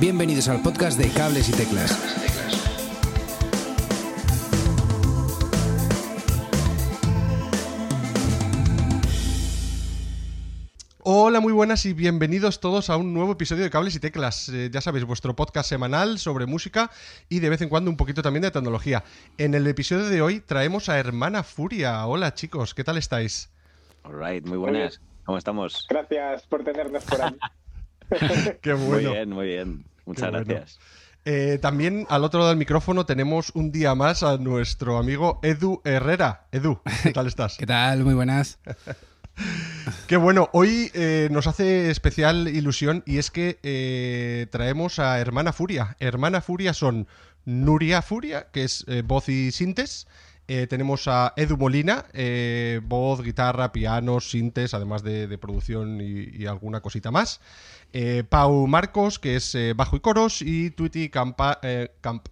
Bienvenidos al podcast de Cables y Teclas. Hola, muy buenas y bienvenidos todos a un nuevo episodio de Cables y Teclas. Eh, ya sabéis, vuestro podcast semanal sobre música y de vez en cuando un poquito también de tecnología. En el episodio de hoy traemos a Hermana Furia. Hola chicos, ¿qué tal estáis? Alright, muy buenas. ¿Cómo estamos? Gracias por tenernos por aquí. Qué bueno. Muy bien, muy bien. Muchas Qué bueno. gracias. Eh, también al otro lado del micrófono tenemos un día más a nuestro amigo Edu Herrera. Edu, ¿qué tal estás? ¿Qué tal? Muy buenas. Qué bueno, hoy eh, nos hace especial ilusión y es que eh, traemos a Hermana Furia. Hermana Furia son Nuria Furia, que es eh, voz y sintes. Eh, tenemos a Edu Molina, eh, voz, guitarra, piano, sintes, además de, de producción y, y alguna cosita más. Eh, Pau Marcos, que es eh, bajo y coros. Y Twitty Campa, Camp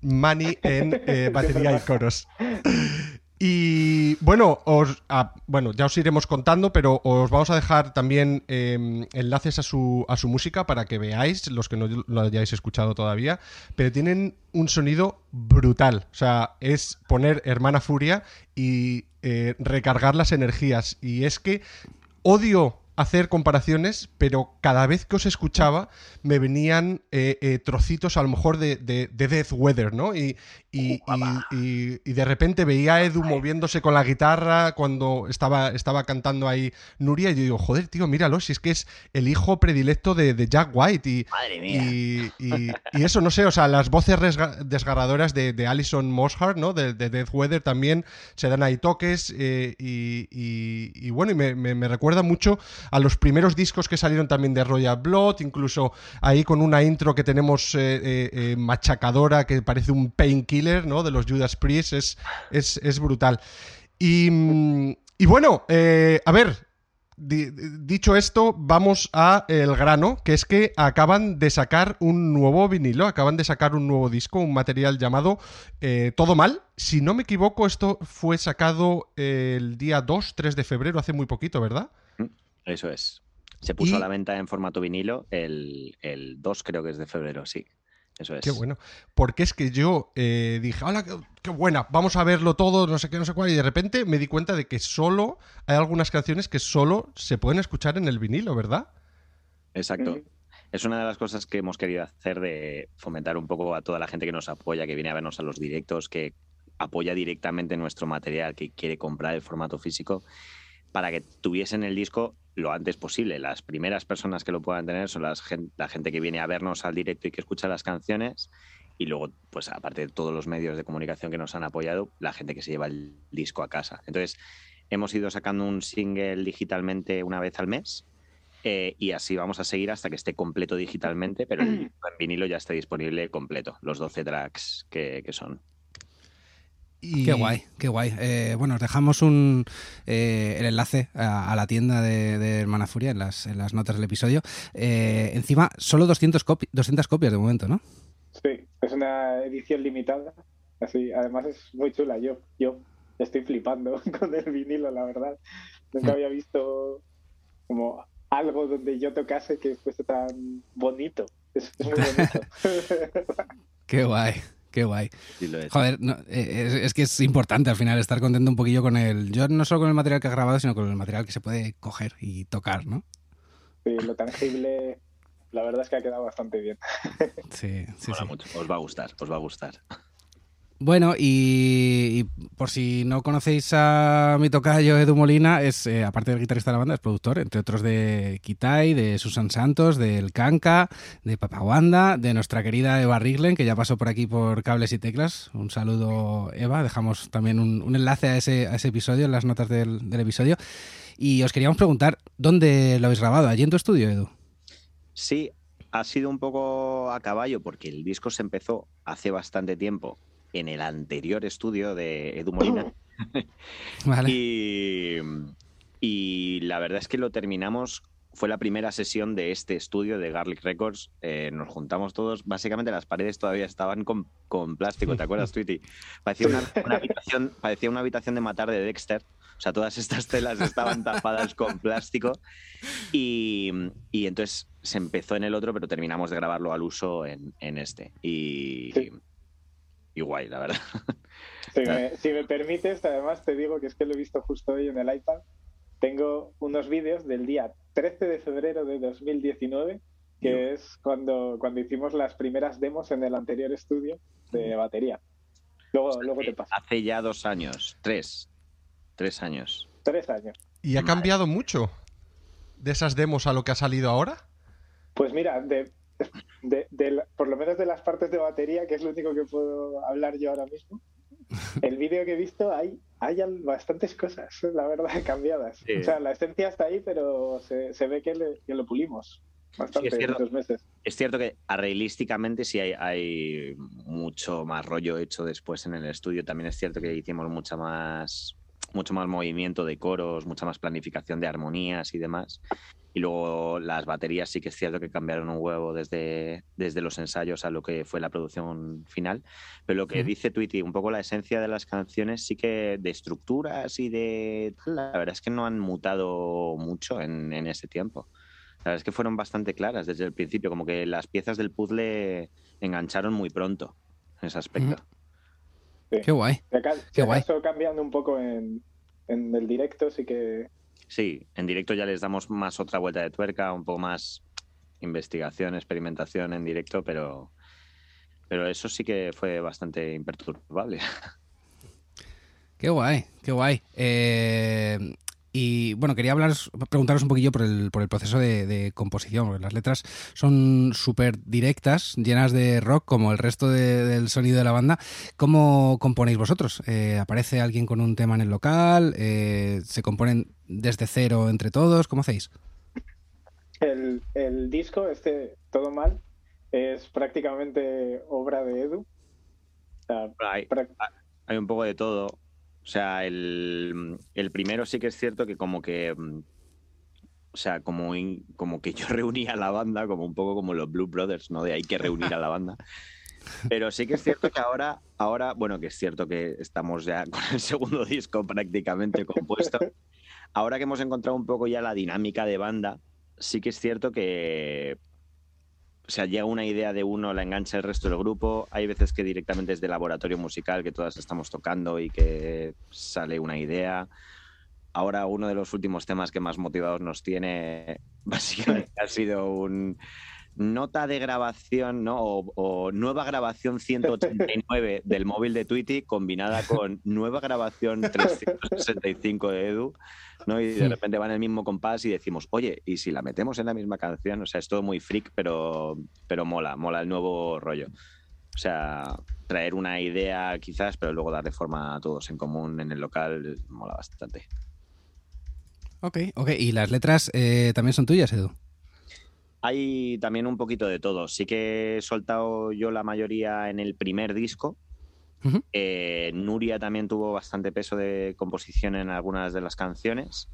Mani en batería y coros. Y bueno, os, bueno, ya os iremos contando, pero os vamos a dejar también eh, enlaces a su, a su música para que veáis, los que no lo hayáis escuchado todavía. Pero tienen un sonido brutal. O sea, es poner Hermana Furia y eh, recargar las energías. Y es que odio hacer comparaciones, pero cada vez que os escuchaba me venían eh, eh, trocitos a lo mejor de, de, de Death Weather, ¿no? Y, y, y- y- y de repente veía a Edu moviéndose con la guitarra cuando estaba, estaba cantando ahí Nuria y yo digo, joder, tío, míralo, si es que es el hijo predilecto de, de Jack White y, Madre mía. y, eso, no sé, o sea, las voces desgarradoras de, de Alison Mosshart, ¿no? De, de Death Weather también se dan ahí toques eh, y, bueno, y me, me- me recuerda mucho a los primeros discos que salieron también de Royal Blood, incluso ahí con una intro que tenemos eh, eh, machacadora que parece un painkiller, ¿no? De los Judas Priest, es, es, es brutal. Y, mm, y bueno, eh, a ver, Di- dicho esto, vamos a el grano, que es que acaban de sacar un nuevo vinilo, acaban de sacar un nuevo disco, un material llamado eh, Todo Mal. Si no me equivoco, esto fue sacado eh, el día 2, 3 de febrero, hace muy poquito, ¿verdad? Eso es. Se puso Y- a la venta en formato vinilo el, el 2, creo que es de febrero, sí. Eso es. Qué bueno. Porque es que yo eh, dije, hola, qué, qué buena, vamos a verlo todo, no sé qué, no sé cuál, y de repente me di cuenta de que solo hay algunas canciones que solo se pueden escuchar en el vinilo, ¿verdad? Exacto. Es una de las cosas que hemos querido hacer de fomentar un poco a toda la gente que nos apoya, que viene a vernos a los directos, que apoya directamente nuestro material, que quiere comprar el formato físico, para que tuviesen el disco lo antes posible. Las primeras personas que lo puedan tener son las la gente que viene a vernos al directo y que escucha las canciones. Y luego, pues aparte de todos los medios de comunicación que nos han apoyado, la gente que se lleva el disco a casa. Entonces, hemos ido sacando un single digitalmente una vez al mes. eh, y así vamos a seguir hasta que esté completo digitalmente, pero el en vinilo ya está disponible completo, los 12 tracks que, que son. Y- Qué guay, qué guay. Eh, bueno, os dejamos un, eh, el enlace a, a la tienda de, de Hermana Furia en las, en las notas del episodio. Eh, encima, solo 200, copi- 200 copias de momento, ¿no? Sí, es una edición limitada. Así, además es muy chula. Yo, yo estoy flipando con el vinilo, la verdad. Nunca había visto como algo donde yo tocase que fuese tan bonito. Es, es muy bonito. Qué guay, qué guay. Sí lo es. Joder, no, eh, es, es que es importante al final estar contento un poquillo con el. Yo no solo con el material que has grabado, sino con el material que se puede coger y tocar, ¿no? Sí, lo tangible, la verdad es que ha quedado bastante bien. Sí, sí, Mola sí. mucho. Os va a gustar, os va a gustar. Bueno, y, por si no conocéis a mi tocayo Edu Molina, es eh, aparte del guitarrista de la banda, es productor, entre otros de Kitai, de Susan Santos, del Kanka, de Papawanda, de nuestra querida Eva Riglen, que ya pasó por aquí por cables y teclas. Un saludo, Eva. Dejamos también un, un enlace a ese, a ese episodio en las notas del, del episodio. Y os queríamos preguntar, ¿dónde lo habéis grabado? ¿Allí en tu estudio, Edu? Sí, ha sido un poco a caballo porque el disco se empezó hace bastante tiempo en el anterior estudio de Edu Molina. Vale. Y, y la verdad es que lo terminamos fue la primera sesión de este estudio de Garlic Records. Eh, nos juntamos todos. Básicamente las paredes todavía estaban con, con plástico. ¿Te acuerdas, Tweety? Parecía una, una habitación, parecía una habitación de matar de Dexter. O sea, todas estas telas estaban tapadas con plástico. Y, y entonces se empezó en el otro, pero terminamos de grabarlo al uso en, en este. Y, Sí. Y guay, la verdad. Si me, si me permites, además te digo que es que lo he visto justo hoy en el iPad. Tengo unos vídeos del día 13 de febrero de 2019, que Yo. es cuando, cuando hicimos las primeras demos en el anterior estudio de batería. Luego, luego te paso. Hace ya dos años, tres, tres años. Tres años. ¿Y ha Madre. cambiado mucho de esas demos a lo que ha salido ahora? Pues mira, de, de- por lo menos de las partes de batería, que es lo único que puedo hablar yo ahora mismo, el vídeo que he visto hay, hay bastantes cosas, la verdad, cambiadas. Sí. O sea, la esencia está ahí, pero se, se ve que, le- que lo pulimos bastante Sí, es en cierto. meses. Es cierto que arreglísticamente sí hay, hay mucho más rollo hecho después en el estudio. También es cierto que hicimos mucha más, mucho más movimiento de coros, mucha más planificación de armonías y demás. Y luego las baterías sí que es cierto que cambiaron un huevo desde, desde los ensayos a lo que fue la producción final. Pero lo que dice Tweety, un poco la esencia de las canciones, sí que de estructuras y de tal, la verdad es que no han mutado mucho en, en ese tiempo. La verdad es que fueron bastante claras desde el principio, como que las piezas del puzzle engancharon muy pronto en ese aspecto. Qué guay. Aca- Qué guay. cambiando un poco en, en el directo, sí que Sí, en directo ya les damos más otra vuelta de tuerca, un poco más investigación, experimentación en directo, pero, pero eso sí que fue bastante imperturbable. Qué guay, qué guay. Eh, y bueno, quería hablaros, preguntaros un poquillo por el, por el proceso de, de composición, porque las letras son súper directas, llenas de rock, como el resto de- del sonido de la banda. ¿Cómo componéis vosotros? Eh, ¿Aparece alguien con un tema en el local? Eh, ¿Se componen desde cero entre todos? ¿Cómo hacéis? el, el disco, este Todo Mal, es prácticamente obra de Edu. O sea, Hay, prac- hay un poco de todo. O sea, el, el primero sí que es cierto que como que... mm, O sea, como, como que yo reunía a la banda, como un poco como los Blue Brothers, ¿no? De hay que reunir a la banda. Pero sí que es cierto que ahora, ahora, bueno, que es cierto que estamos ya con el segundo disco prácticamente compuesto. Ahora que hemos encontrado un poco ya la dinámica de banda, sí que es cierto que, o sea, llega una idea de uno, la engancha el resto del grupo. Hay veces que directamente es de laboratorio musical que todas estamos tocando y que sale una idea. Ahora uno de los últimos temas que más motivados nos tiene básicamente ha sido un nota de grabación, ¿no? O, o nueva grabación 189 del móvil de Tweety combinada con nueva grabación 365 de Edu, ¿no? Y de repente va en el mismo compás y decimos, oye, ¿y si la metemos en la misma canción? O sea, es todo muy freak, pero, pero mola, mola el nuevo rollo. O sea, traer una idea quizás, pero luego darle forma a todos en común en el local, mola bastante. Ok, ok. ¿Y las letras eh, también son tuyas, Edu? Hay también un poquito de todo. Sí que he soltado yo la mayoría en el primer disco. Eh, Nuria también tuvo bastante peso de composición en algunas de las canciones.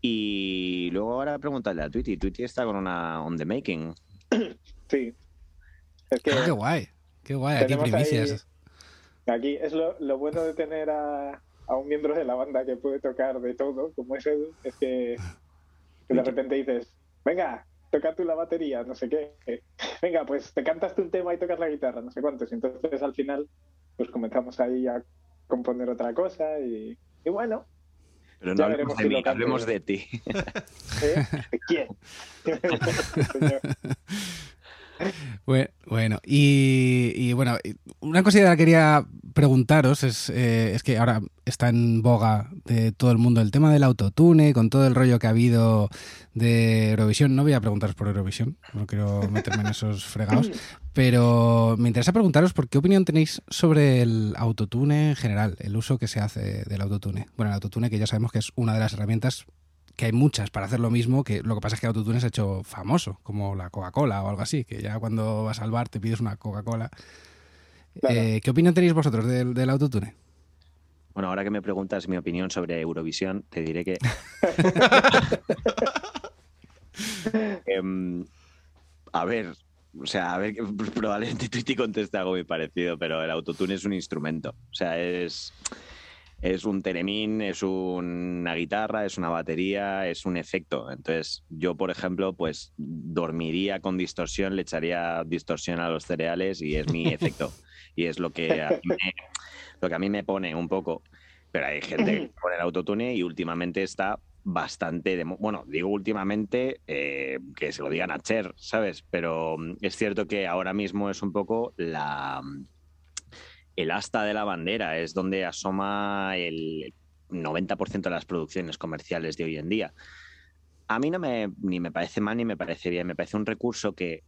Y luego ahora preguntarle a Tweety. Tweety está con una on the making. sí. Es que Ah, qué guay, qué guay. Aquí primicias. aquí es lo, lo bueno de tener a, a un miembro de la banda que puede tocar de todo, como es Edu, es que, que de repente dices, venga, toca tú la batería, no sé qué. Venga, pues te cantas tú un tema y tocas la guitarra, no sé cuántos. Y entonces al final, pues comenzamos ahí a componer otra cosa y, y bueno, Pero no hablemos de si mí, hablemos de ti. ¿eh? ¿quién? Bueno, y, y bueno, una cosa que quería preguntaros es, eh, es que ahora está en boga de todo el mundo el tema del autotune, con todo el rollo que ha habido de Eurovisión. No voy a preguntaros por Eurovisión, no quiero meterme en esos fregados, pero me interesa preguntaros por qué opinión tenéis sobre el autotune en general, el uso que se hace del autotune. Bueno, el autotune que ya sabemos que es una de las herramientas que hay muchas para hacer lo mismo, que lo que pasa es que Autotune se ha hecho famoso, como la Coca-Cola o algo así, que ya cuando vas al bar te pides una Coca-Cola. Claro. Eh, ¿Qué opinión tenéis vosotros del, del Autotune? Bueno, ahora que me preguntas mi opinión sobre Eurovisión, te diré que Em, a ver, o sea, a ver, probablemente Twitty conteste algo muy parecido, pero el autotune es un instrumento. O sea, es, es un teremín, es una guitarra, es una batería, es un efecto. Entonces, yo, por ejemplo, pues dormiría con distorsión, le echaría distorsión a los cereales y es mi efecto. Y es lo que a mí me, lo que a mí me pone un poco. Pero hay gente que pone el autotune y últimamente está bastante de bueno digo últimamente eh, que se lo digan a Cher sabes pero mm, es cierto que ahora mismo es un poco la el asta de la bandera es donde asoma el 90% de las producciones comerciales de hoy en día a mí no me ni me parece mal ni me parece bien me parece un recurso que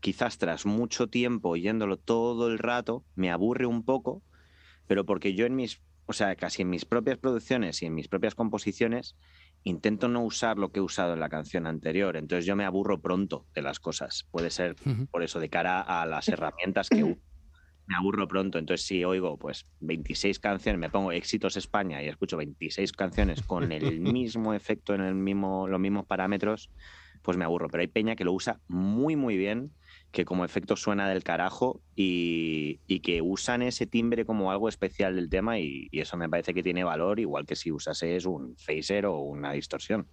quizás tras mucho tiempo oyéndolo todo el rato me aburre un poco pero porque yo en mis o sea, casi en mis propias producciones y en mis propias composiciones intento no usar lo que he usado en la canción anterior, entonces yo me aburro pronto de las cosas. Puede ser por eso de cara a las herramientas que uso. Me aburro pronto, entonces si oigo pues 26 canciones, me pongo éxitos España y escucho 26 canciones con el mismo efecto en el mismo los mismos parámetros, pues me aburro, pero hay peña que lo usa muy muy bien que como efecto suena del carajo y, que usan ese timbre como algo especial del tema y, eso me parece que tiene valor, igual que si usases un phaser o una distorsión.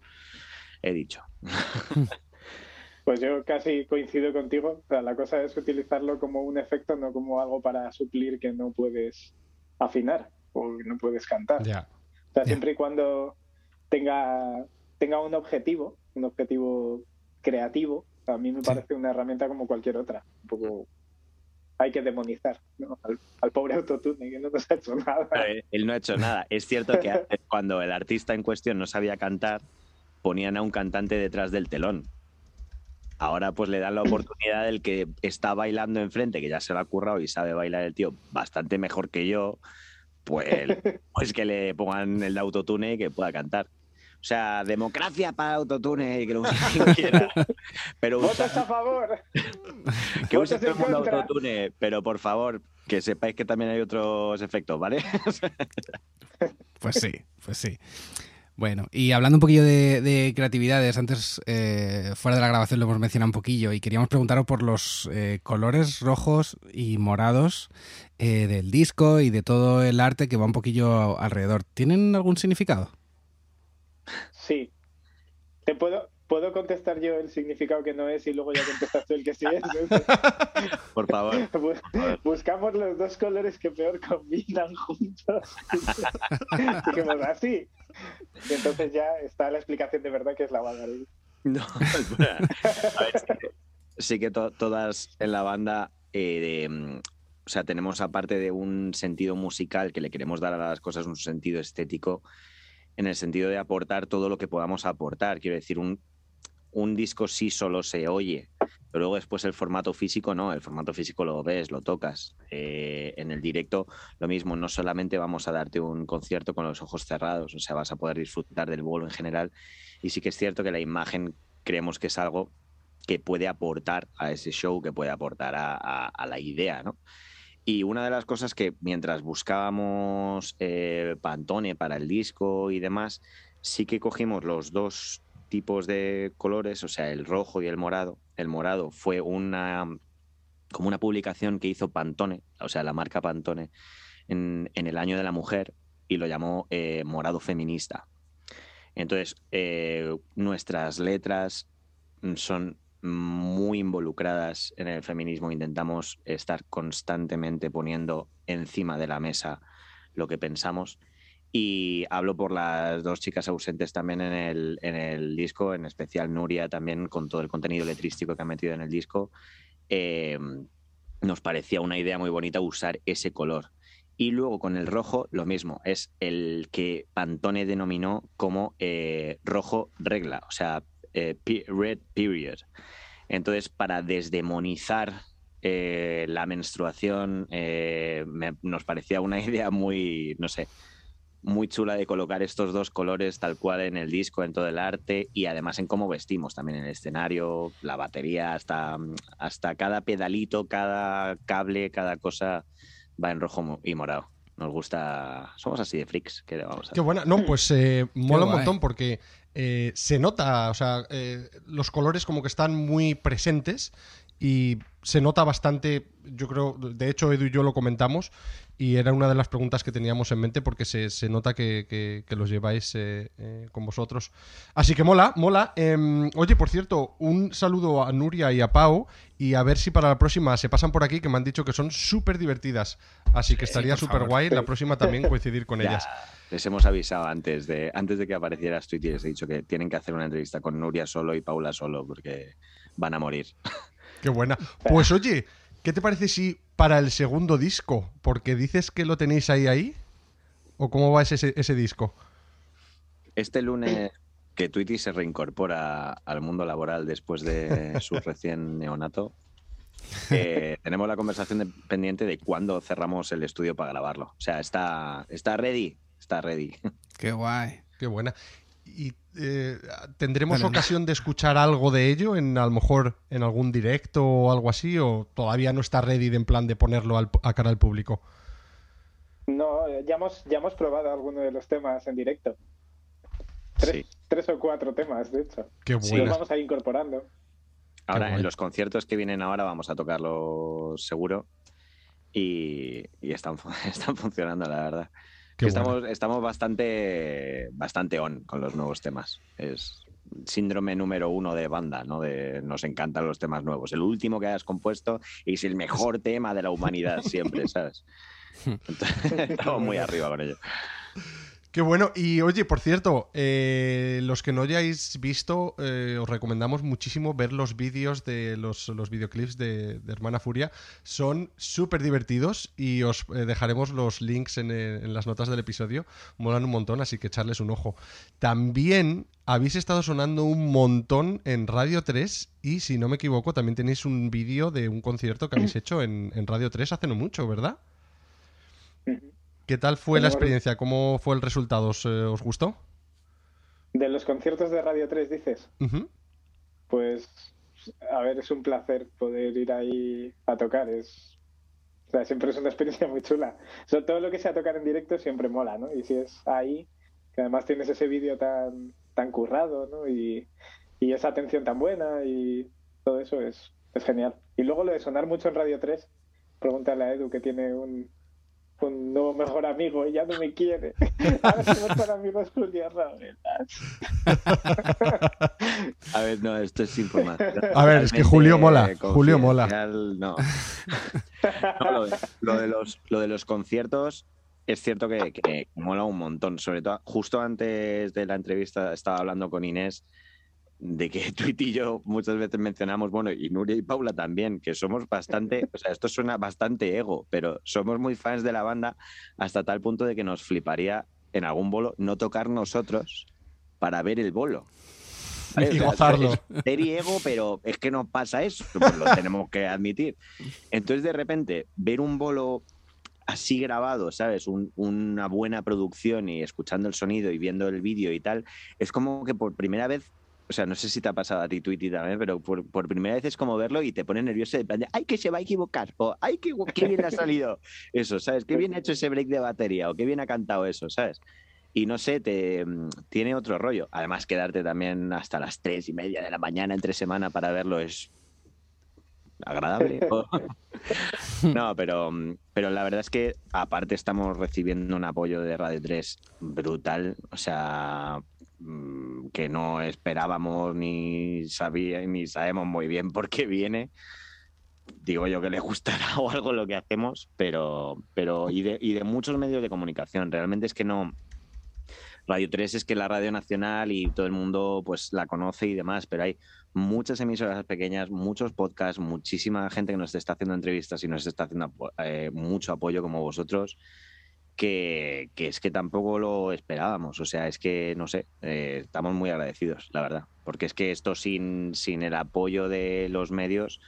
He dicho. Pues yo casi coincido contigo. O sea, la cosa es utilizarlo como un efecto, no como algo para suplir que no puedes afinar o que no puedes cantar. O sea, siempre y cuando tenga, tenga un objetivo, un objetivo creativo, a mí me parece una herramienta como cualquier otra. Un poco hay que demonizar al, pobre autotune que no nos ha hecho nada. él no ha hecho nada. Es cierto que cuando el artista en cuestión no sabía cantar, ponían a un cantante detrás del telón. Ahora pues le dan la oportunidad del que está bailando enfrente, que ya se lo ha currado y sabe bailar el tío bastante mejor que yo, pues, pues que le pongan el autotune y que pueda cantar. O sea, democracia para autotune y que lo use quien quiera. Pero ¿Votas a favor? que use todo el mundo autotune, pero por favor, que sepáis que también hay otros efectos, ¿vale? pues sí, pues sí. Bueno, y hablando un poquillo de, creatividades, antes eh, fuera de la grabación lo hemos mencionado un poquillo y queríamos preguntaros por los eh, colores rojos y morados eh, del disco y de todo el arte que va un poquillo alrededor. ¿Tienen algún significado? Sí. Te puedo, puedo contestar yo el significado que no es y luego ya contestas tú el que sí es. Por favor. Buscamos los dos colores que peor combinan juntos. Dijimos así. Y entonces ya está la explicación de verdad que es la banda. No, a ver, sí que, todas en la banda eh, mm, o sea, tenemos aparte de un sentido musical que le queremos dar a las cosas un sentido estético, en el sentido de aportar todo lo que podamos aportar. Quiero decir, un, un disco sí solo se oye, pero luego después el formato físico no, el formato físico lo ves, lo tocas. Eh, en el directo lo mismo, no solamente vamos a darte un concierto con los ojos cerrados, o sea, vas a poder disfrutar del bolo en general. Y sí que es cierto que la imagen creemos que es algo que puede aportar a ese show, que puede aportar a, a la idea, ¿no? Y una de las cosas que mientras buscábamos eh, Pantone para el disco y demás, sí que cogimos los dos tipos de colores, o sea, el rojo y el morado. El morado fue una como una publicación que hizo Pantone, o sea, la marca Pantone, en, el año de la mujer y lo llamó eh, morado feminista. Entonces, eh, nuestras letras son muy involucradas en el feminismo, intentamos estar constantemente poniendo encima de la mesa lo que pensamos. Y hablo por las dos chicas ausentes también en el, en el disco, en especial Nuria también con todo el contenido letrístico que ha metido en el disco. Eh, nos parecía una idea muy bonita usar ese color. Y luego con el rojo, lo mismo, es el que Pantone denominó como eh, rojo regla, o sea, eh, red period. Entonces, para desdemonizar eh, la menstruación, eh, nos parecía una idea muy, no sé, muy chula de colocar estos dos colores tal cual en el disco, en todo el arte y además en cómo vestimos también en el escenario, la batería, hasta, hasta cada pedalito, cada cable, cada cosa va en rojo y morado. Nos gusta. Somos así de freaks. ¿Qué le vamos a Qué buena. No, pues eh, mola un montón porque eh, se nota, o sea, eh, los colores como que están muy presentes y se nota bastante, yo creo, de hecho Edu y yo lo comentamos y era una de las preguntas que teníamos en mente porque se, se nota que, que- que los lleváis eh, eh, con vosotros. Así que mola, mola. Em, oye, por cierto, un saludo a Nuria y a Pau y a ver si para la próxima se pasan por aquí que me han dicho que son súper divertidas. Así que estaría súper favor. guay la próxima también coincidir con Ya, ellas. Les hemos avisado antes de, antes de que aparecieras tú y les he dicho que tienen que hacer una entrevista con Nuria solo y Paula solo porque van a morir. Qué buena. Pues oye, ¿qué te parece si para el segundo disco? Porque dices que lo tenéis ahí ahí. ¿O cómo va ese, ese disco? Este lunes que Tweety se reincorpora al mundo laboral después de su recién neonato, eh, tenemos la conversación de- pendiente de cuándo cerramos el estudio para grabarlo. O sea, está, está ready, está ready. Qué guay. Qué buena. ¿Y eh, tendremos Vale. ocasión de escuchar algo de ello en a lo mejor en algún directo o algo así? ¿O todavía no está ready de en plan de ponerlo al- a cara al público? No, eh, ya hemos, ya hemos probado algunos de los temas en directo. Tres, Sí. tres o cuatro temas, de hecho. Qué Sí. Los vamos a ir incorporando. Ahora, en los conciertos que vienen ahora vamos a tocarlo seguro y, y están, están funcionando, la verdad. Qué estamos estamos bastante, bastante on con los nuevos temas. Es síndrome número uno de banda, ¿no? De nos encantan los temas nuevos. El último que hayas compuesto es el mejor tema de la humanidad siempre, ¿sabes? Entonces, estamos muy arriba con ello. Qué bueno. Y oye, por cierto, eh, los que no hayáis visto, eh, os recomendamos muchísimo ver los vídeos de los, los videoclips de, de Hermana Furia. Son súper divertidos y os eh, dejaremos los links en, en las notas del episodio. Molan un montón, así que echarles un ojo. También habéis estado sonando un montón en Radio 3 y, si no me equivoco, también tenéis un vídeo de un concierto que habéis hecho en, en Radio 3 hace no mucho, ¿verdad? ¿Qué tal fue la experiencia? ¿Cómo fue el resultado? ¿Os, eh, os gustó? De los conciertos de Radio 3, dices. Pues, a ver, es un placer poder ir ahí a tocar. Es, o sea, siempre es una experiencia muy chula. Todo lo que sea tocar en directo siempre mola, ¿no? Y si es ahí, que además tienes ese vídeo tan, tan currado, ¿no? Y, y esa atención tan buena y todo eso es, es genial. Y luego lo de sonar mucho en Radio 3, pregúntale a Edu que tiene un, un nuevo mejor amigo y ya no me quiere. Ahora su mejor amigo es Julia Ravelas. A ver, no, esto es información. A ver, es que Julio mola, Julio mola. No. No, lo, de, lo de los, lo de los conciertos es cierto que, que mola un montón. Sobre todo, justo antes de la entrevista estaba hablando con Inés de que tú y yo muchas veces mencionamos, bueno, y Nuria y Paula también, que somos bastante, o sea, esto suena bastante ego, pero somos muy fans de la banda hasta tal punto de que nos fliparía en algún bolo no tocar nosotros para ver el bolo. ¿Vale? Y O sea, gozarlo. ser ego, pero es que nos pasa eso, pues lo tenemos que admitir. Entonces, de repente, ver un bolo así grabado, ¿sabes? Un- una buena producción y escuchando el sonido y viendo el vídeo y tal, es como que por primera vez, o sea, no sé si te ha pasado a ti, Twitty, también, pero por, por primera vez es como verlo y te pone nervioso de plan de, ¡ay, que se va a equivocar! O ¡ay, qué, gu- qué bien ha salido! Eso, ¿sabes? ¡Qué bien ha hecho ese break de batería! O ¡qué bien ha cantado eso! ¿sabes? Y no sé, te, mm, tiene otro rollo. Además, quedarte también hasta las tres y media de la mañana entre semana para verlo es agradable. No, pero, mm, pero la verdad es que aparte estamos recibiendo un apoyo de Radio 3 brutal. O sea, mm, que no esperábamos ni sabía ni sabemos muy bien por qué viene. Digo yo que le gustará o algo lo que hacemos, pero, pero y, de, muchos medios de comunicación. Realmente es que no. Radio 3 es que la radio nacional y todo el mundo pues la conoce y demás, pero hay muchas emisoras pequeñas, muchos podcasts, muchísima gente que nos está haciendo entrevistas y nos está haciendo eh, mucho apoyo como vosotros, que, es que tampoco lo esperábamos. O sea, es que, no sé, eh, estamos muy agradecidos, la verdad. Porque es que esto sin, sin el apoyo de los medios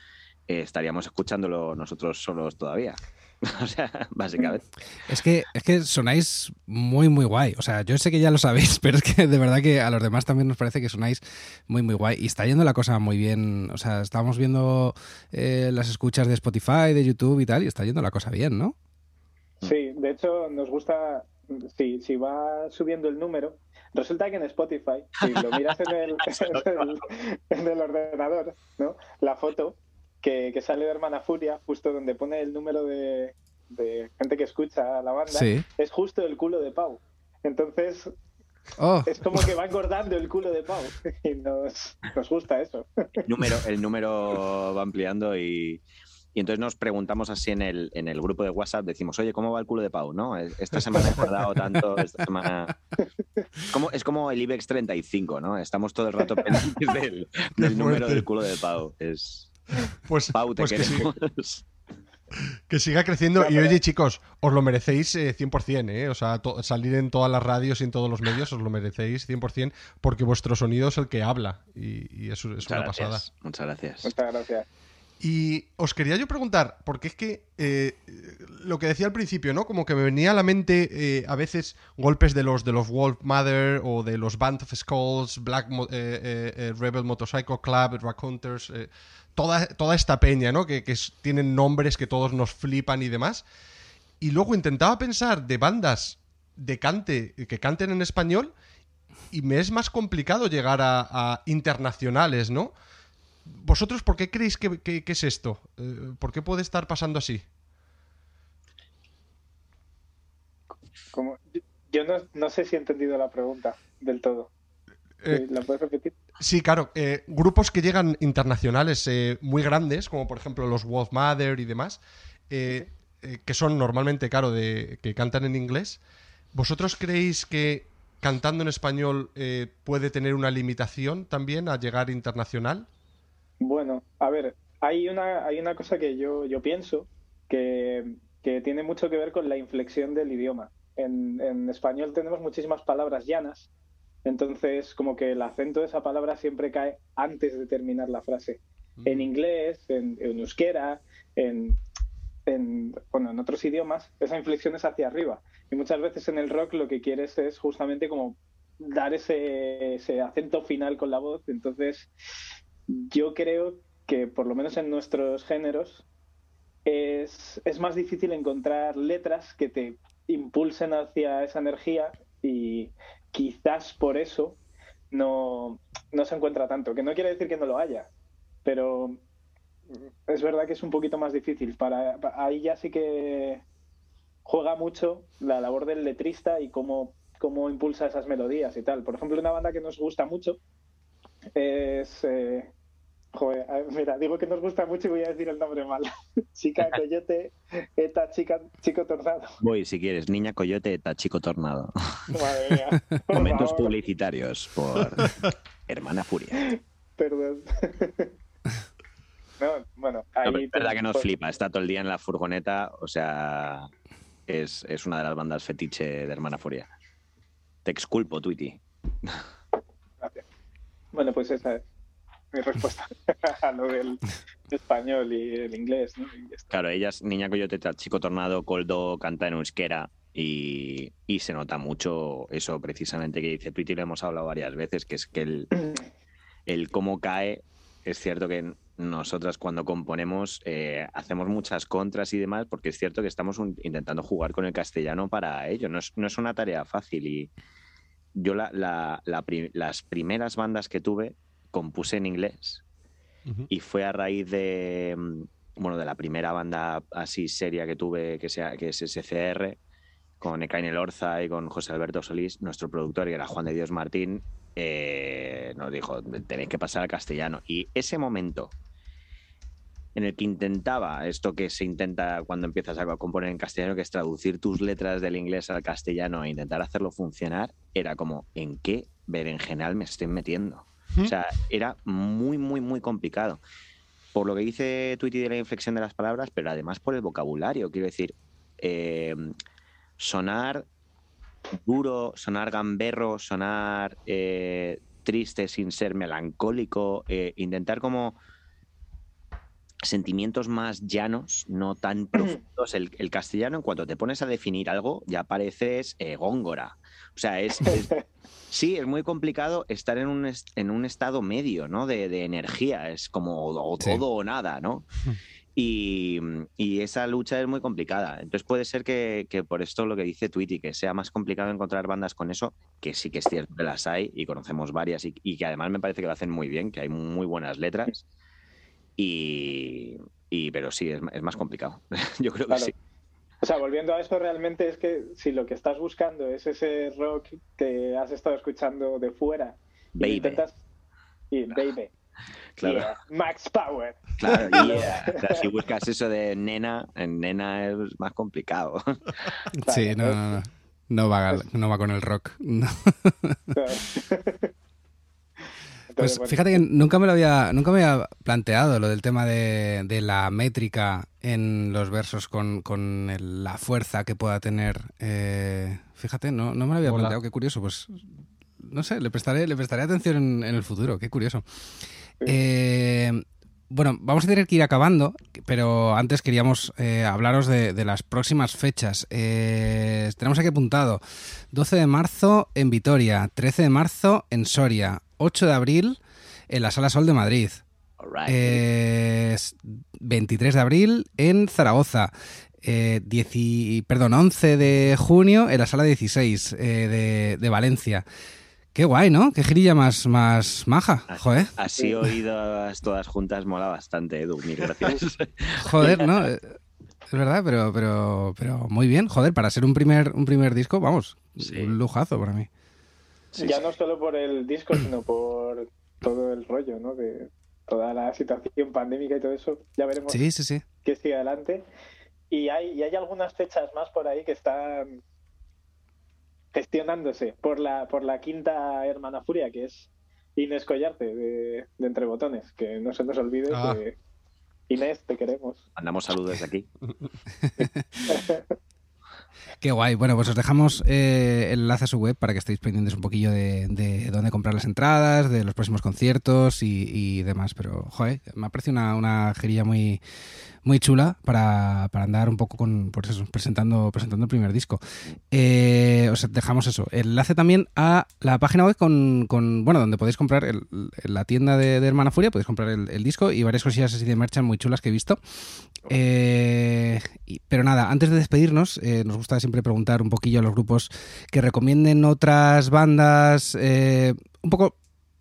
eh, estaríamos escuchándolo nosotros solos todavía. o sea, básicamente. Es que, es que sonáis muy, muy guay. O sea, yo sé que ya lo sabéis, pero es que de verdad que a los demás también nos parece que sonáis muy, muy guay. Y está yendo la cosa muy bien. O sea, estamos viendo eh, las escuchas de Spotify, de YouTube y tal, y está yendo la cosa bien, ¿no? Sí, de hecho nos gusta, si, si va subiendo el número, resulta que en Spotify, si lo miras en el, en el, ordenador, ¿no? la foto que, que, sale de Hermana Furia, justo donde pone el número de, de gente que escucha a la banda, es justo el culo de Pau. Entonces, Oh. Es como que va engordando el culo de Pau y nos, nos gusta eso. El número, el número va ampliando y, y entonces nos preguntamos así en el, en el grupo de WhatsApp, decimos, oye, ¿cómo va el culo de Pau? ¿No? Esta semana he guardado tanto, esta semana... Como, es como el IBEX 35, ¿no? Estamos todo el rato pendientes del, del número del culo de Pau. Es... Pues, Pau, te pues queremos. Que siga creciendo. y oye, chicos, os lo merecéis 100%, eh, ¿eh? O sea, salir en todas las radios y en todos los medios os lo merecéis 100% porque vuestro sonido es el que habla. Y, eso es una pasada. Muchas gracias. Muchas gracias. Y os quería yo preguntar, porque es que eh, lo que decía al principio, ¿no? Como que me venía a la mente eh, a veces golpes de los de los Wolf Mother o de los Band of Skulls, Black eh, Rebel Motorcycle Club, Raconteurs, toda, toda esta peña, ¿no? Que, que, tienen nombres que todos nos flipan y demás. Y luego intentaba pensar de bandas de cante que canten en español y me es más complicado llegar a internacionales, ¿no? ¿Vosotros por qué creéis que, es esto? Eh, ¿Por qué puede estar pasando así? Como, yo no, sé si he entendido la pregunta del todo. Eh, ¿La puedes repetir? Sí, claro. Eh, grupos que llegan internacionales muy grandes, como por ejemplo los Wolf Mother y demás, que son normalmente, claro, de, que cantan en inglés. ¿Vosotros creéis que cantando en español puede tener una limitación también a llegar internacional? Bueno, a ver, hay una, hay una cosa que yo, yo pienso que, que tiene mucho que ver con la inflexión del idioma. En, en, español tenemos muchísimas palabras llanas, entonces como que el acento de esa palabra siempre cae antes de terminar la frase. Mm. En inglés, en, euskera, en, en, bueno, en otros idiomas, esa inflexión es hacia arriba. Y muchas veces en el rock lo que quieres es justamente como dar ese, ese acento final con la voz. Entonces, yo creo que por lo menos en nuestros géneros es, más difícil encontrar letras que te impulsen hacia esa energía y quizás por eso no, se encuentra tanto. Que no quiere decir que no lo haya, pero es verdad que es un poquito más difícil. Para, ahí ya sí que juega mucho la labor del letrista y cómo, cómo impulsa esas melodías y tal. Por ejemplo, una banda que nos gusta mucho es eh, Joder, mira, digo que nos gusta mucho y voy a decir el nombre mal. chica Coyote, Eta chica, Chico Tornado. Voy, si quieres, Niña Coyote, Eta Chico Tornado. Madre mía. Momentos publicitarios por Hermana Furia. Perdón. no, bueno, ahí es verdad que nos flipa, está todo el día en la furgoneta, o sea, es, es una de las bandas fetiche de Hermana Furia. Te exculpo, Twitty. Gracias. Bueno, pues esa es mi respuesta a lo del español y el inglés. claro, ellas, Niña Coyote, Chico Tornado, Coldo, canta en euskera y, y, se nota mucho eso precisamente que dice Tweety, lo hemos hablado varias veces, que es que el, el cómo cae, es cierto que nosotras cuando componemos eh, hacemos muchas contras y demás, porque es cierto que estamos intentando jugar con el castellano para ello, no es, no es una tarea fácil y yo la, la, las primeras bandas que tuve compuse en inglés y fue a raíz de, mm, bueno, de la primera banda así seria que tuve, que, sea, que es SCR, con Ekain Orza y con José Alberto Solís, nuestro productor, que era Juan de Dios Martín, eh, nos dijo, tenéis que pasar al castellano. Y ese momento en el que intentaba esto que se intenta cuando empiezas a componer en castellano, que es traducir tus letras del inglés al castellano e intentar hacerlo funcionar, era como, ¿en qué berenjenal me estoy metiendo? O sea, era muy, muy, muy complicado. Por lo que dice Tweety de la inflexión de las palabras, pero además por el vocabulario. Quiero decir, eh, sonar duro, sonar gamberro, sonar eh, triste sin ser melancólico, eh, intentar como sentimientos más llanos, no tan profundos. El, castellano, en cuanto te pones a definir algo, ya pareces góngora. O sea, es, Sí, es muy complicado estar en un, en un estado medio, ¿no? De, energía, es como o todo o nada, ¿no? Y, y, esa lucha es muy complicada. Entonces puede ser que, que, por esto lo que dice Tweety, que sea más complicado encontrar bandas con eso, que sí que es cierto que las hay y conocemos varias y, y que además me parece que lo hacen muy bien, que hay muy buenas letras. Y, y pero sí, es, es, más complicado. Yo creo que sí. O sea, volviendo a eso, realmente es que si lo que estás buscando es ese rock que has estado escuchando de fuera baby. y intentas. Y baby. Claro. Yeah. Max Power. Claro, yeah. o sea, si buscas eso de nena, en nena es más complicado. Sí, no, no, no. No va, no va con el rock. No. Pues fíjate que nunca me lo había, nunca me había planteado lo del tema de, de la métrica en los versos con, con el, la fuerza que pueda tener. Eh, fíjate, no, no me lo había Hola. planteado, qué curioso. Pues no sé, le prestaré, le prestaré atención en, en el futuro, qué curioso. Eh, bueno, vamos a tener que ir acabando, pero antes queríamos eh, hablaros de, de, las próximas fechas. Eh, tenemos aquí apuntado 12 de marzo en Vitoria, 13 de marzo en Soria, 8 de abril en la Sala Sol de Madrid, Right. eh, 23 de abril en Zaragoza, eh, 10, perdón, 11 de junio en la Sala 16 eh, de, de Valencia. Qué guay, ¿no? Qué girilla más, más maja. Joder. Así oídas todas juntas mola bastante, Edu. Mil gracias. Joder, ¿no? Es verdad, pero, pero, pero muy bien. Joder, para ser un primer, un primer disco, vamos, sí. un lujazo para mí. Sí, ya sí. no solo por el disco, sino por todo el rollo, ¿no? De toda la situación pandémica y todo eso. Ya veremos sí, sí, sí. qué sigue adelante. Y hay, y hay algunas fechas más por ahí que están gestionándose por la, por la quinta hermana furia, que es Inés Collarte, de, de Entre Botones, que no se nos olvide ah. que Inés, te queremos. Mandamos saludos desde aquí. Qué guay. Bueno, pues os dejamos eh, el enlace a su web para que estéis pendientes un poquillo de, de dónde comprar las entradas, de los próximos conciertos y, y demás. Pero, joder, me ha parecido una, una jerilla muy, muy chula para, para, andar un poco con, por eso, presentando, presentando el primer disco. Eh, os dejamos eso. El enlace también a la página web con, con bueno, donde podéis comprar el, la tienda de, de, Hermana Furia, podéis comprar el, el, disco y varias cosillas así de merchan muy chulas que he visto. Eh, y, pero nada, antes de despedirnos, eh, nos gusta siempre preguntar un poquillo a los grupos que recomienden otras bandas, eh, un poco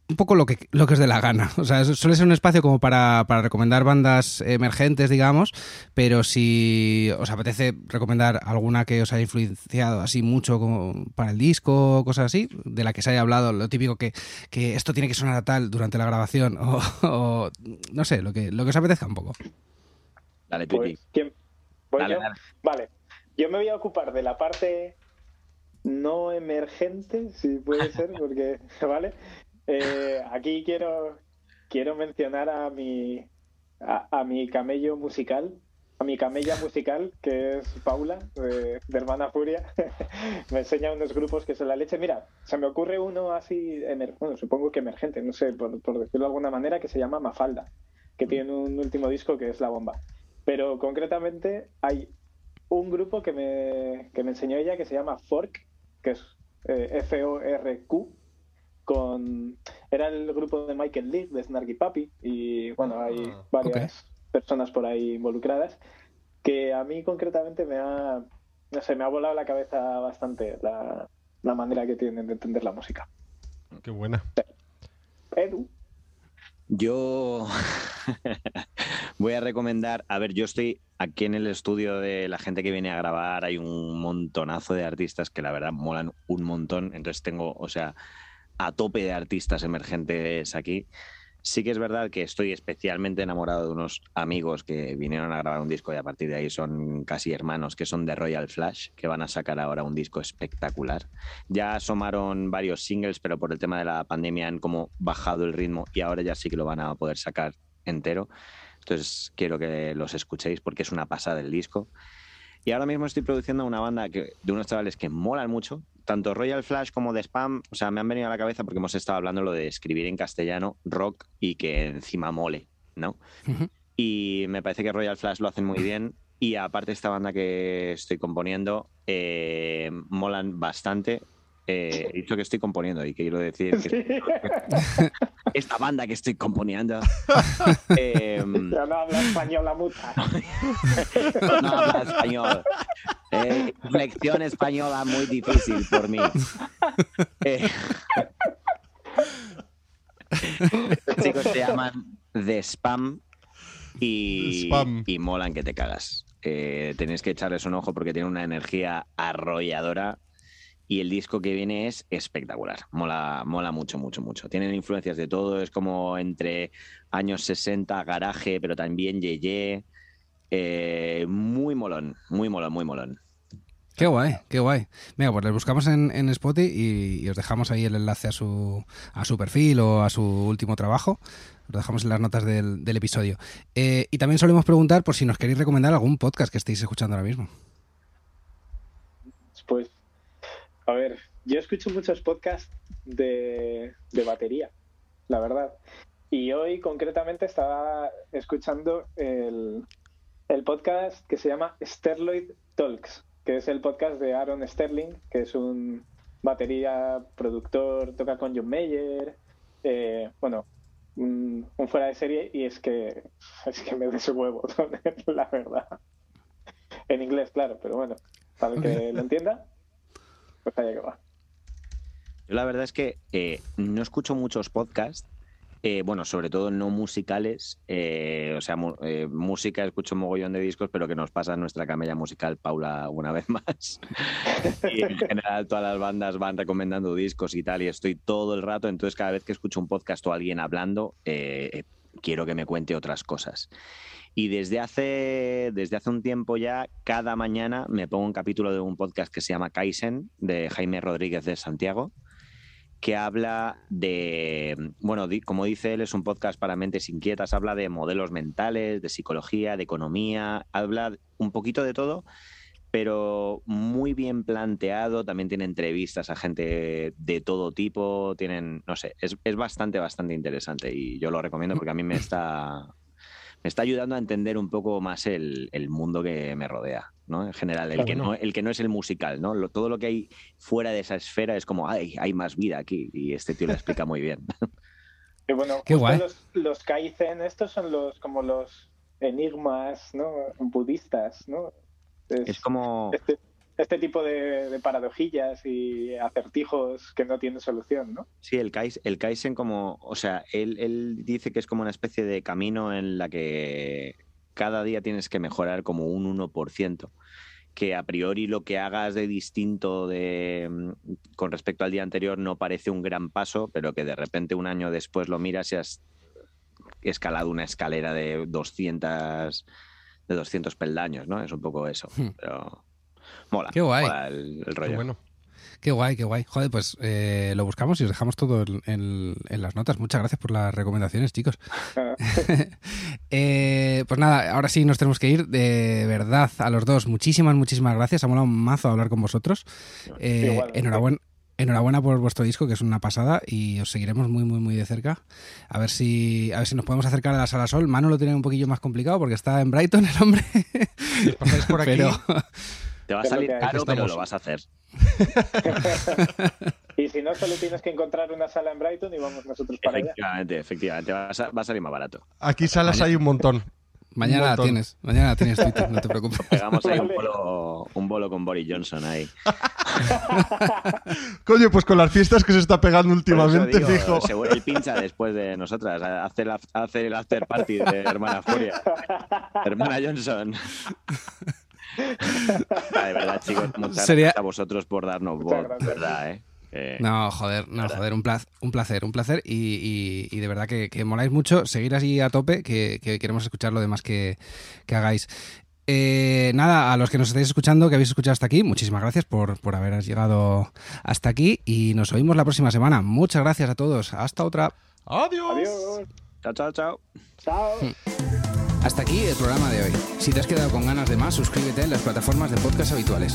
un poco lo que, lo que es de la gana. O sea, suele ser un espacio como para, para, recomendar bandas emergentes, digamos, pero si os apetece recomendar alguna que os haya influenciado así mucho como para el disco, cosas así, de la que se haya hablado, lo típico que, que esto tiene que sonar a tal durante la grabación, o, o no sé, lo que, lo que os apetezca un poco. Dale, Pipi. Pues, ¿quién? ¿Voy dale, yo? Dale. Vale. Yo me voy a ocupar de la parte no emergente, si puede ser, porque, ¿vale? Eh, aquí quiero, quiero mencionar a mi, a, a, mi camello musical, a mi camella musical, que es Paula, de, de Hermana Furia. me enseña unos grupos que son la leche. Mira, se me ocurre uno así, bueno, supongo que emergente, no sé, por, por decirlo de alguna manera, que se llama Mafalda, que tiene un último disco que es La Bomba. Pero concretamente hay un grupo que me, que me enseñó ella que se llama Fork, que es eh, F-O-R-Q, con era el grupo de Michael Lee de Snarky Papi y bueno hay ah, varias okay. personas por ahí involucradas que a mí concretamente me ha no sé me ha volado la cabeza bastante la, la manera que tienen de entender la música. Qué buena. Edu yo voy a recomendar, a ver, yo estoy aquí en el estudio de la gente que viene a grabar, hay un montonazo de artistas que la verdad molan un montón, entonces tengo, o sea, a tope de artistas emergentes aquí. Sí que es verdad que estoy especialmente enamorado de unos amigos que vinieron a grabar un disco y a partir de ahí son casi hermanos, que son de Royal Flash, que van a sacar ahora un disco espectacular. Ya asomaron varios singles, pero por el tema de la pandemia han como bajado el ritmo y ahora ya sí que lo van a poder sacar entero. Entonces quiero que los escuchéis porque es una pasada el disco. Y ahora mismo estoy produciendo una banda que, de unos chavales que molan mucho, tanto Royal Flash como de Spam, o sea, me han venido a la cabeza porque hemos estado hablando lo de escribir en castellano rock y que encima mole, ¿no? Uh -huh. Y me parece que Royal Flash lo hacen muy bien. Y aparte esta banda que estoy componiendo, eh, molan bastante. Eh, he dicho que estoy componiendo y quiero decir que... Sí. esta banda que estoy componiendo. Em, Ya no habla español la muta. no habla español. Eh, lección española muy difícil por mí. Eh, estos chicos se llaman The Spam y, Spam. y molan que te cagas. Eh, tenéis que echarles un ojo porque tienen una energía arrolladora y el disco que viene es espectacular. Mola, mola mucho, mucho, mucho. Tienen influencias de todo, es como entre años 60, garaje, pero también yeye. Eh, muy molón, muy molón, muy molón. Qué guay, qué guay. Venga, pues les buscamos en, en Spotify y, y os dejamos ahí el enlace a su, a su perfil o a su último trabajo. Lo dejamos en las notas del, del episodio. Eh, y también solemos preguntar por si nos queréis recomendar algún podcast que estéis escuchando ahora mismo. Pues, a ver, yo escucho muchos podcasts de, de batería, la verdad. Y hoy concretamente estaba escuchando el, el podcast que se llama Sterloid Talks, que es el podcast de Aaron Sterling, que es un batería, productor, toca con John Mayer, eh, bueno, un, un fuera de serie y es que es que me des huevo, la verdad. En inglés, claro, pero bueno, para el que lo entienda, pues allá que va. Yo la verdad es que eh, no escucho muchos podcasts, eh, bueno, sobre todo no musicales, eh, o sea, música, escucho un mogollón de discos, pero que nos pasa nuestra camella musical, Paula, una vez más. y en general todas las bandas van recomendando discos y tal, y estoy todo el rato, entonces cada vez que escucho un podcast o alguien hablando, quiero que me cuente otras cosas. Y desde hace, desde hace un tiempo ya, cada mañana me pongo un capítulo de un podcast que se llama Kaizen, de Jaime Rodríguez de Santiago, que habla de, bueno, como dice él, es un podcast para mentes inquietas, habla de modelos mentales, de psicología, de economía, habla un poquito de todo, pero muy bien planteado, también tiene entrevistas a gente de todo tipo, tienen, no sé, es, es bastante, bastante interesante y yo lo recomiendo porque a mí me está, me está ayudando a entender un poco más el, el mundo que me rodea, ¿no? En general, el, Claro, que no. no, el que no es el musical, ¿no? Lo- todo lo que hay fuera de esa esfera es como, ay, hay más vida aquí y este tío lo explica muy bien. Y bueno, Qué guay. Los, los Kaizen, estos son los como los enigmas, ¿no? Budistas, ¿no? Es, Es como... este, este tipo de, de paradojillas y acertijos que no tienen solución, ¿no? Sí, el, Kais, el Kaizen como, o sea, él, él dice que es como una especie de camino en la que cada día tienes que mejorar como un 1%, que a priori lo que hagas de distinto de, mm, con respecto al día anterior no parece un gran paso, pero que de repente un año después lo miras y has escalado una escalera de 200, de 200 peldaños, ¿no? Es un poco eso, Hmm. pero mola, Qué guay. mola el, el Qué rollo. bueno. Qué guay, qué guay. Joder, pues eh, lo buscamos y os dejamos todo en, en- en las notas. Muchas gracias por las recomendaciones, chicos. Ah, Eh, pues nada, ahora sí nos tenemos que ir. De verdad, a los dos, muchísimas, muchísimas gracias. Ha molado un mazo hablar con vosotros. Eh, Igualmente. enhorabuena. Enhorabuena por vuestro disco, que es una pasada, y os seguiremos muy, muy, muy de cerca. A ver si, a ver si nos podemos acercar a la Sala Sol. Manu lo tiene un poquillo más complicado porque está en Brighton el hombre. Si os pasáis por aquí, Pero Te va a salir caro, pero lo vas a hacer. y si no, solo tienes que encontrar una sala en Brighton y vamos nosotros para allá. Efectivamente, efectivamente. Va a, sa- va a salir más barato. aquí salas hay un montón. Mañana la tienes, mañana la tienes Twitter, no te preocupes. Pegamos ahí un bolo, un bolo con Boris Johnson ahí. Coño, pues con las fiestas que se está pegando últimamente, digo, fijo. seguro- él pincha después de nosotras. Hace el, af- hace el after party de Hermana Furia. Hermana Johnson. Ah, de verdad, chicos, muchas Sería- gracias a vosotros por darnos voz, verdad, ¿eh? Que- No, joder, no, Verdad. joder, un placer, un placer, un placer y, y- y de verdad que, que moláis mucho, seguir así a tope, que, que queremos escuchar lo demás que, que hagáis. Eh, nada, a los que nos estáis escuchando, que habéis escuchado hasta aquí, muchísimas gracias por, por haber llegado hasta aquí y nos oímos la próxima semana. Muchas gracias a todos, hasta otra. Adiós. Adiós. Chao, chao, chao. Chao. Hasta aquí el programa de hoy. Si te has quedado con ganas de más, suscríbete en las plataformas de podcast habituales.